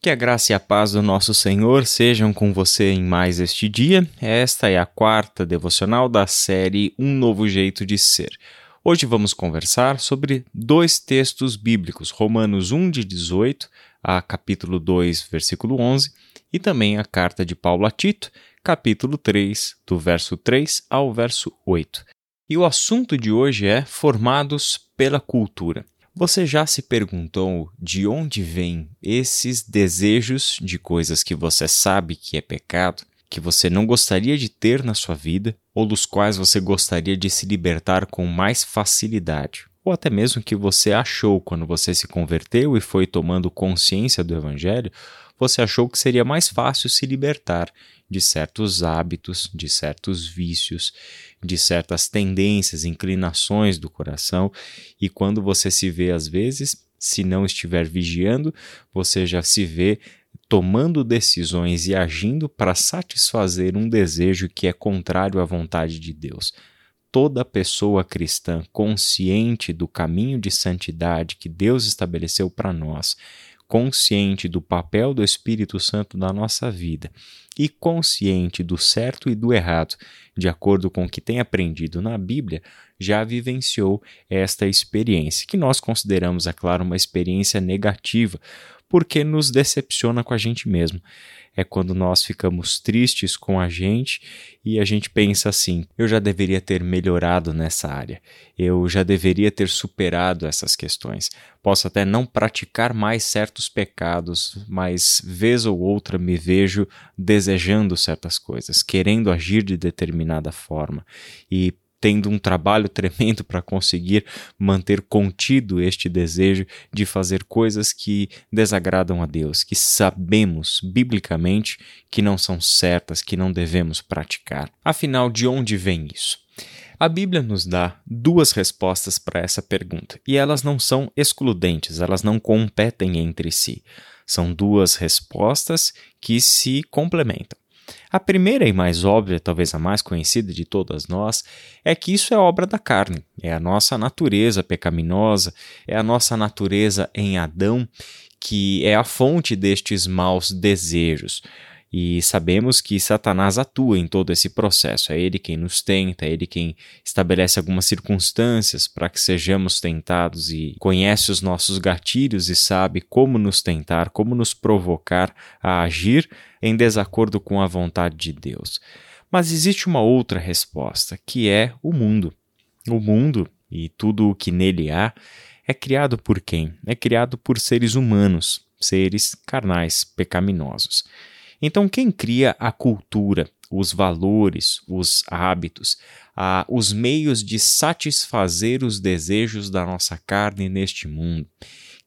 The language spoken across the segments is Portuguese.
Que a graça e a paz do nosso Senhor sejam com você em mais este dia. Esta é a quarta devocional da série Um Novo Jeito de Ser. Hoje vamos conversar sobre dois textos bíblicos, Romanos 1, de 18 a capítulo 2, versículo 11, e também a carta de Paulo a Tito, capítulo 3, do verso 3 ao verso 8. E o assunto de hoje é Formados pela Cultura. Você já se perguntou de onde vêm esses desejos de coisas que você sabe que é pecado, que você não gostaria de ter na sua vida, ou dos quais você gostaria de se libertar com mais facilidade? Ou até mesmo que você achou quando você se converteu e foi tomando consciência do Evangelho, você achou que seria mais fácil se libertar de certos hábitos, de certos vícios, de certas tendências, inclinações do coração, e quando você se vê às vezes, se não estiver vigiando, você já se vê tomando decisões e agindo para satisfazer um desejo que é contrário à vontade de Deus. Toda pessoa cristã consciente do caminho de santidade que Deus estabeleceu para nós, consciente do papel do Espírito Santo na nossa vida e consciente do certo e do errado, de acordo com o que tem aprendido na Bíblia, já vivenciou esta experiência, que nós consideramos, é claro, uma experiência negativa, porque nos decepciona com a gente mesmo. É quando nós ficamos tristes com a gente e a gente pensa assim: eu já deveria ter melhorado nessa área, eu já deveria ter superado essas questões. Posso até não praticar mais certos pecados, mas vez ou outra me vejo desejando certas coisas, querendo agir de determinada forma. E tendo um trabalho tremendo para conseguir manter contido este desejo de fazer coisas que desagradam a Deus, que sabemos biblicamente que não são certas, que não devemos praticar. Afinal, de onde vem isso? A Bíblia nos dá duas respostas para essa pergunta, e elas não são excludentes, elas não competem entre si. São duas respostas que se complementam. A primeira e mais óbvia, talvez a mais conhecida de todas nós, é que isso é obra da carne, é a nossa natureza pecaminosa, é a nossa natureza em Adão que é a fonte destes maus desejos. E sabemos que Satanás atua em todo esse processo. É ele quem nos tenta, é ele quem estabelece algumas circunstâncias para que sejamos tentados e conhece os nossos gatilhos e sabe como nos tentar, como nos provocar a agir em desacordo com a vontade de Deus. Mas existe uma outra resposta, que é o mundo. O mundo e tudo o que nele há é criado por quem? É criado por seres humanos, seres carnais, pecaminosos. Então, quem cria a cultura, os valores, os hábitos, a, os meios de satisfazer os desejos da nossa carne neste mundo?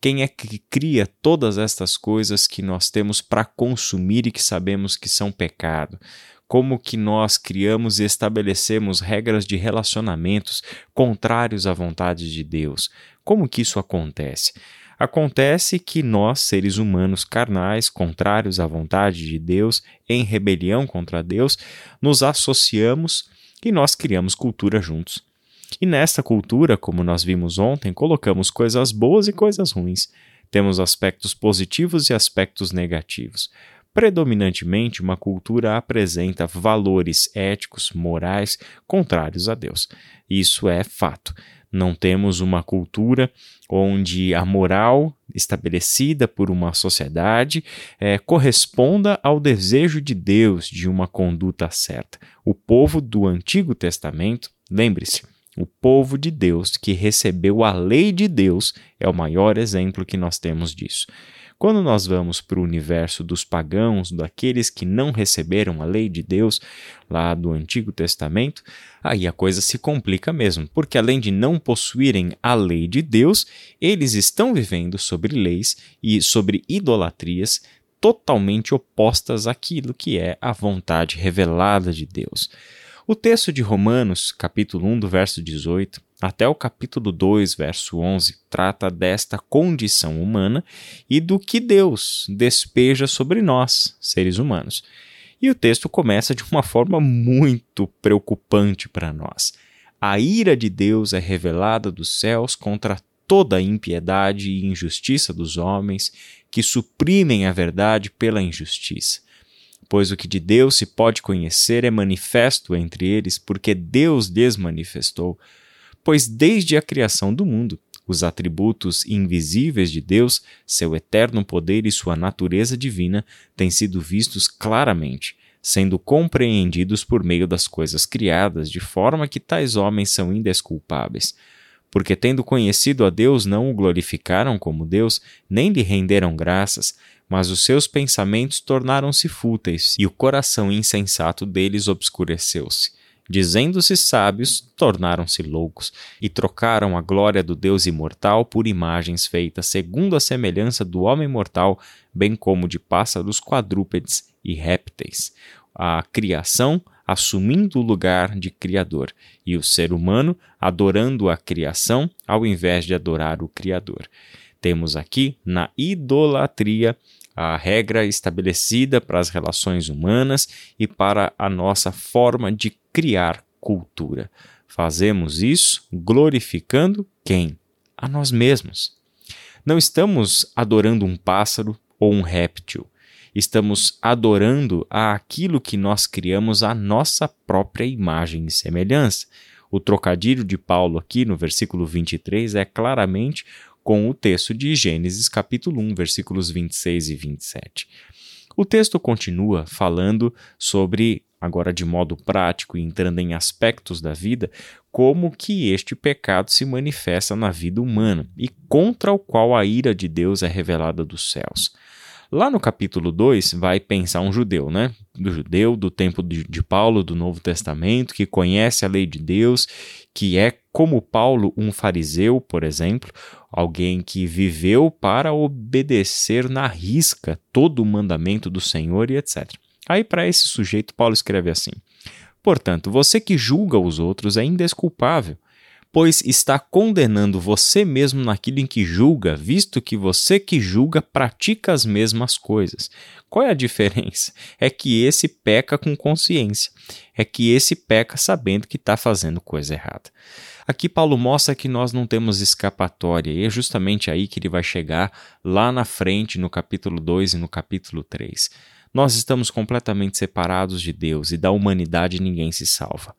Quem é que cria todas estas coisas que nós temos para consumir e que sabemos que são pecado? Como que nós criamos e estabelecemos regras de relacionamentos contrários à vontade de Deus? Como que isso acontece? Acontece que nós, seres humanos carnais, contrários à vontade de Deus, em rebelião contra Deus, nos associamos e nós criamos cultura juntos. E nesta cultura, como nós vimos ontem, colocamos coisas boas e coisas ruins. Temos aspectos positivos e aspectos negativos. Predominantemente, uma cultura apresenta valores éticos, morais contrários a Deus. Isso é fato. Não temos uma cultura onde a moral estabelecida por uma sociedade é, corresponda ao desejo de Deus de uma conduta certa. O povo do Antigo Testamento, lembre-se, o povo de Deus que recebeu a lei de Deus é o maior exemplo que nós temos disso. Quando nós vamos para o universo dos pagãos, daqueles que não receberam a lei de Deus, lá do Antigo Testamento, aí a coisa se complica mesmo, porque além de não possuírem a lei de Deus, eles estão vivendo sobre leis e sobre idolatrias totalmente opostas àquilo que é a vontade revelada de Deus. O texto de Romanos, capítulo 1, do verso 18, até o capítulo 2, verso 11, trata desta condição humana e do que Deus despeja sobre nós, seres humanos. E o texto começa de uma forma muito preocupante para nós. A ira de Deus é revelada dos céus contra toda a impiedade e injustiça dos homens, que suprimem a verdade pela injustiça. Pois o que de Deus se pode conhecer é manifesto entre eles, porque Deus desmanifestou. Pois desde a criação do mundo, os atributos invisíveis de Deus, seu eterno poder e sua natureza divina têm sido vistos claramente, sendo compreendidos por meio das coisas criadas, de forma que tais homens são indesculpáveis porque tendo conhecido a Deus não o glorificaram como Deus, nem lhe renderam graças, mas os seus pensamentos tornaram-se fúteis, e o coração insensato deles obscureceu-se. Dizendo-se sábios, tornaram-se loucos, e trocaram a glória do Deus imortal por imagens feitas segundo a semelhança do homem mortal, bem como de pássaros quadrúpedes e répteis. A criação assumindo o lugar de Criador, e o ser humano adorando a criação ao invés de adorar o Criador. Temos aqui na idolatria a regra estabelecida para as relações humanas e para a nossa forma de criar cultura. Fazemos isso glorificando quem? A nós mesmos. Não estamos adorando um pássaro ou um réptil estamos adorando aquilo que nós criamos à nossa própria imagem e semelhança. O trocadilho de Paulo aqui no versículo 23 é claramente com o texto de Gênesis capítulo 1, versículos 26 e 27. O texto continua falando sobre, agora de modo prático e entrando em aspectos da vida, como que este pecado se manifesta na vida humana e contra o qual a ira de Deus é revelada dos céus. Lá no capítulo 2, vai pensar um judeu, né? Do judeu, do tempo de, de Paulo, do Novo Testamento, que conhece a lei de Deus, que é, como Paulo, um fariseu, por exemplo, alguém que viveu para obedecer na risca todo o mandamento do Senhor e etc. Aí, para esse sujeito, Paulo escreve assim: Portanto, você que julga os outros é indesculpável pois está condenando você mesmo naquilo em que julga, visto que você que julga pratica as mesmas coisas. Qual é a diferença? É que esse peca com consciência, é que esse peca sabendo que está fazendo coisa errada. Aqui Paulo mostra que nós não temos escapatória, e é justamente aí que ele vai chegar lá na frente, no capítulo 2 e no capítulo 3. Nós estamos completamente separados de Deus e da humanidade ninguém se salva.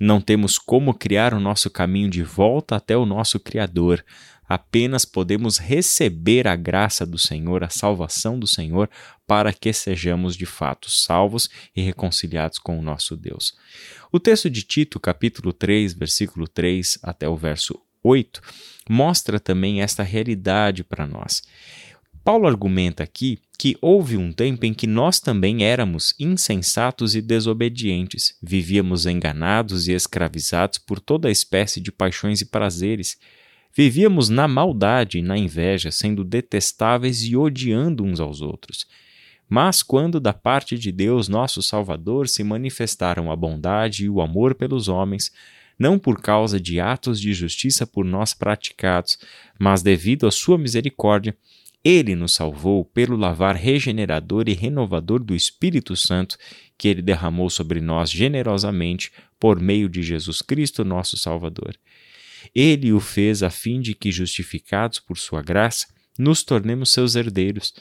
Não temos como criar o nosso caminho de volta até o nosso Criador. Apenas podemos receber a graça do Senhor, a salvação do Senhor, para que sejamos de fato salvos e reconciliados com o nosso Deus. O texto de Tito, capítulo 3, versículo 3 até o verso 8, mostra também esta realidade para nós. Paulo argumenta aqui que houve um tempo em que nós também éramos insensatos e desobedientes, vivíamos enganados e escravizados por toda espécie de paixões e prazeres. Vivíamos na maldade e na inveja, sendo detestáveis e odiando uns aos outros. Mas quando da parte de Deus, nosso Salvador, se manifestaram a bondade e o amor pelos homens, não por causa de atos de justiça por nós praticados, mas devido à sua misericórdia, ele nos salvou pelo lavar regenerador e renovador do Espírito Santo que ele derramou sobre nós generosamente por meio de Jesus Cristo, nosso Salvador. Ele o fez a fim de que, justificados por sua graça, nos tornemos seus herdeiros,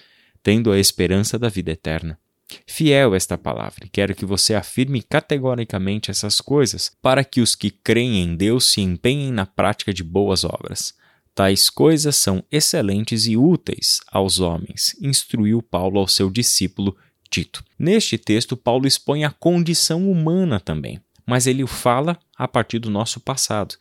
tendo a esperança da vida eterna. Fiel esta palavra, quero que você afirme categoricamente essas coisas, para que os que creem em Deus se empenhem na prática de boas obras. Tais coisas são excelentes e úteis aos homens, instruiu Paulo ao seu discípulo Tito. Neste texto, Paulo expõe a condição humana também, mas ele o fala a partir do nosso passado.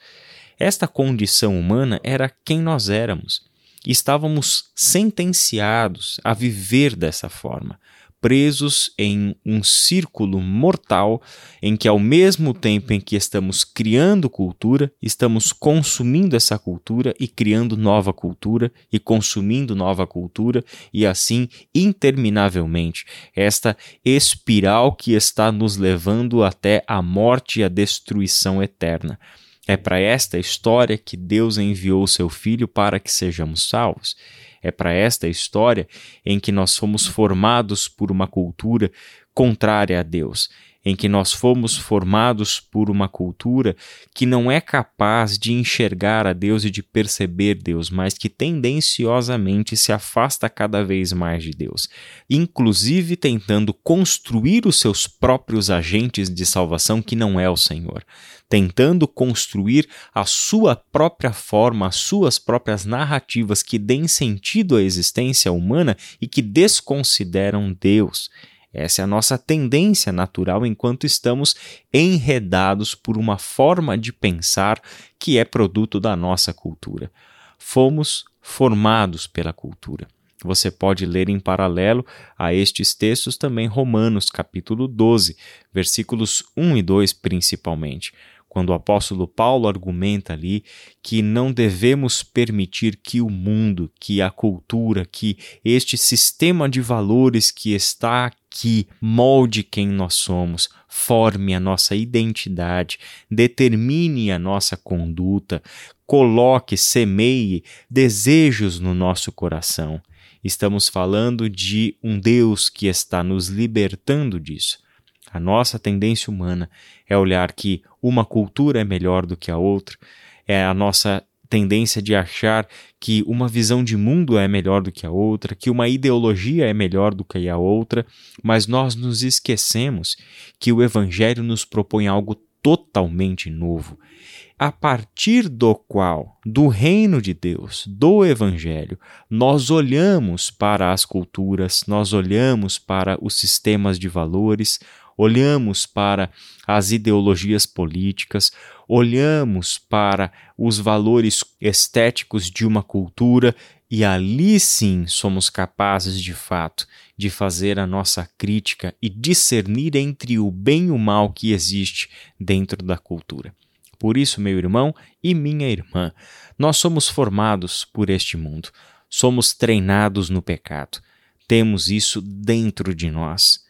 Esta condição humana era quem nós éramos. Estávamos sentenciados a viver dessa forma, presos em um círculo mortal em que, ao mesmo tempo em que estamos criando cultura, estamos consumindo essa cultura e criando nova cultura e consumindo nova cultura, e assim interminavelmente. Esta espiral que está nos levando até a morte e a destruição eterna. É para esta história que Deus enviou seu Filho para que sejamos salvos. É para esta história em que nós fomos formados por uma cultura contrária a Deus, em que nós fomos formados por uma cultura que não é capaz de enxergar a Deus e de perceber Deus, mas que tendenciosamente se afasta cada vez mais de Deus, inclusive tentando construir os seus próprios agentes de salvação que não é o Senhor, tentando construir a sua própria forma, as suas próprias narrativas que deem sentido à existência humana e que desconsideram Deus. Essa é a nossa tendência natural enquanto estamos enredados por uma forma de pensar que é produto da nossa cultura. Fomos formados pela cultura. Você pode ler em paralelo a estes textos também Romanos, capítulo 12, versículos 1 e 2 principalmente quando o apóstolo Paulo argumenta ali que não devemos permitir que o mundo, que a cultura, que este sistema de valores que está aqui molde quem nós somos, forme a nossa identidade, determine a nossa conduta, coloque, semeie desejos no nosso coração. Estamos falando de um Deus que está nos libertando disso. A nossa tendência humana é olhar que uma cultura é melhor do que a outra, é a nossa tendência de achar que uma visão de mundo é melhor do que a outra, que uma ideologia é melhor do que a outra, mas nós nos esquecemos que o Evangelho nos propõe algo totalmente novo, a partir do qual, do reino de Deus, do Evangelho, nós olhamos para as culturas, nós olhamos para os sistemas de valores, olhamos para as ideologias políticas, olhamos para os valores estéticos de uma cultura e ali sim somos capazes de fato de fazer a nossa crítica e discernir entre o bem e o mal que existe dentro da cultura. Por isso, meu irmão e minha irmã, nós somos formados por este mundo, somos treinados no pecado, temos isso dentro de nós.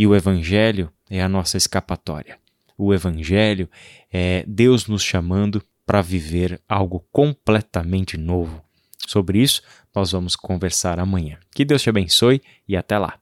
E o Evangelho é a nossa escapatória. O Evangelho é Deus nos chamando para viver algo completamente novo. Sobre isso, nós vamos conversar amanhã. Que Deus te abençoe e até lá.